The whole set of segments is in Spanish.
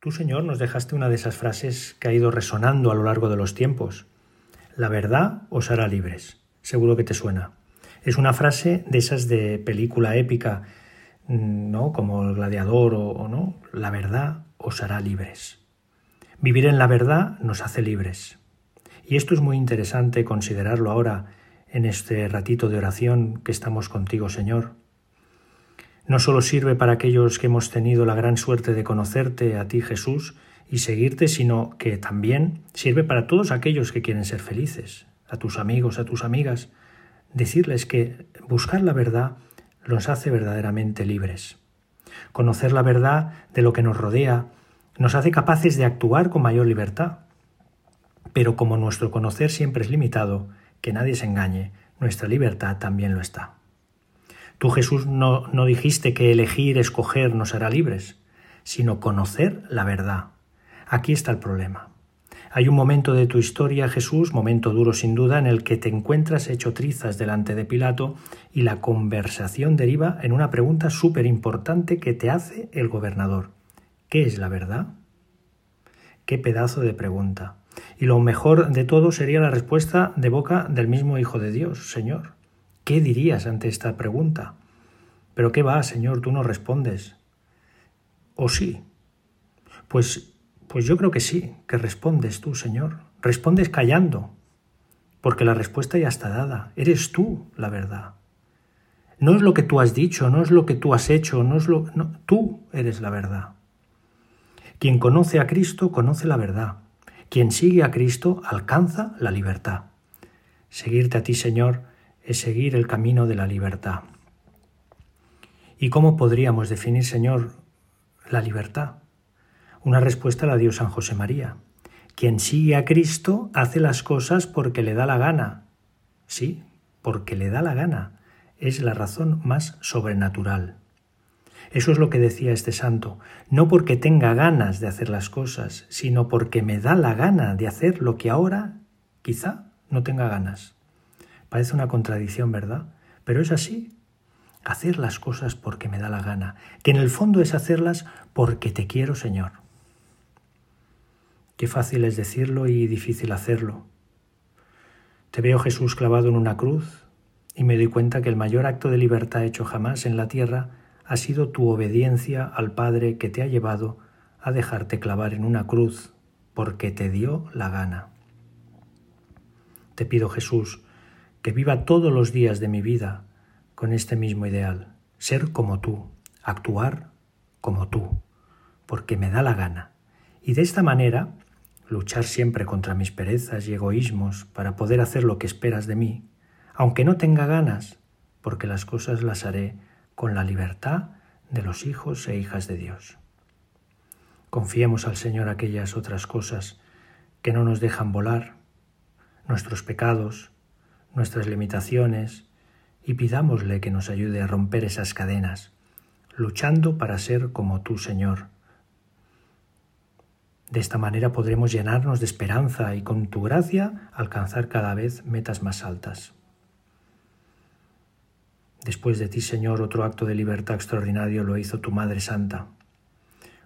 Tú, Señor, nos dejaste una de esas frases que ha ido resonando a lo largo de los tiempos. La verdad os hará libres. Seguro que te suena. Es una frase de esas de película épica, mm, ¿no? Como el gladiador o, o no. La verdad os hará libres. Vivir en la verdad nos hace libres. Y esto es muy interesante considerarlo ahora en este ratito de oración que estamos contigo, Señor no solo sirve para aquellos que hemos tenido la gran suerte de conocerte a ti Jesús y seguirte, sino que también sirve para todos aquellos que quieren ser felices, a tus amigos, a tus amigas, decirles que buscar la verdad los hace verdaderamente libres. Conocer la verdad de lo que nos rodea nos hace capaces de actuar con mayor libertad. Pero como nuestro conocer siempre es limitado, que nadie se engañe, nuestra libertad también lo está. Tú Jesús no, no dijiste que elegir, escoger nos hará libres, sino conocer la verdad. Aquí está el problema. Hay un momento de tu historia, Jesús, momento duro sin duda, en el que te encuentras hecho trizas delante de Pilato y la conversación deriva en una pregunta súper importante que te hace el gobernador. ¿Qué es la verdad? Qué pedazo de pregunta. Y lo mejor de todo sería la respuesta de boca del mismo Hijo de Dios, Señor. ¿Qué dirías ante esta pregunta? Pero qué va, Señor, tú no respondes. ¿O sí? Pues, pues yo creo que sí, que respondes tú, Señor. Respondes callando, porque la respuesta ya está dada. Eres tú la verdad. No es lo que tú has dicho, no es lo que tú has hecho, no es lo tú eres la verdad. Quien conoce a Cristo conoce la verdad. Quien sigue a Cristo alcanza la libertad. Seguirte a ti, Señor, es seguir el camino de la libertad. ¿Y cómo podríamos definir, Señor, la libertad? Una respuesta la dio San José María. Quien sigue a Cristo hace las cosas porque le da la gana. Sí, porque le da la gana. Es la razón más sobrenatural. Eso es lo que decía este santo, no porque tenga ganas de hacer las cosas, sino porque me da la gana de hacer lo que ahora quizá no tenga ganas. Parece una contradicción, ¿verdad? Pero es así. Hacer las cosas porque me da la gana, que en el fondo es hacerlas porque te quiero, Señor. Qué fácil es decirlo y difícil hacerlo. Te veo Jesús clavado en una cruz y me doy cuenta que el mayor acto de libertad hecho jamás en la tierra ha sido tu obediencia al Padre que te ha llevado a dejarte clavar en una cruz porque te dio la gana. Te pido Jesús, que viva todos los días de mi vida con este mismo ideal, ser como tú, actuar como tú, porque me da la gana. Y de esta manera, luchar siempre contra mis perezas y egoísmos para poder hacer lo que esperas de mí, aunque no tenga ganas, porque las cosas las haré con la libertad de los hijos e hijas de Dios. Confiemos al Señor aquellas otras cosas que no nos dejan volar, nuestros pecados, nuestras limitaciones y pidámosle que nos ayude a romper esas cadenas, luchando para ser como tú, Señor. De esta manera podremos llenarnos de esperanza y con tu gracia alcanzar cada vez metas más altas. Después de ti, Señor, otro acto de libertad extraordinario lo hizo tu Madre Santa.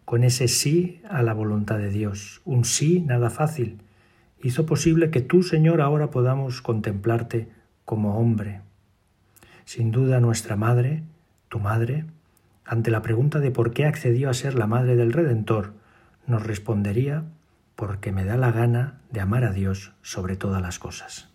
Con ese sí a la voluntad de Dios, un sí nada fácil, hizo posible que tú, Señor, ahora podamos contemplarte como hombre. Sin duda nuestra madre, tu madre, ante la pregunta de por qué accedió a ser la madre del Redentor, nos respondería porque me da la gana de amar a Dios sobre todas las cosas.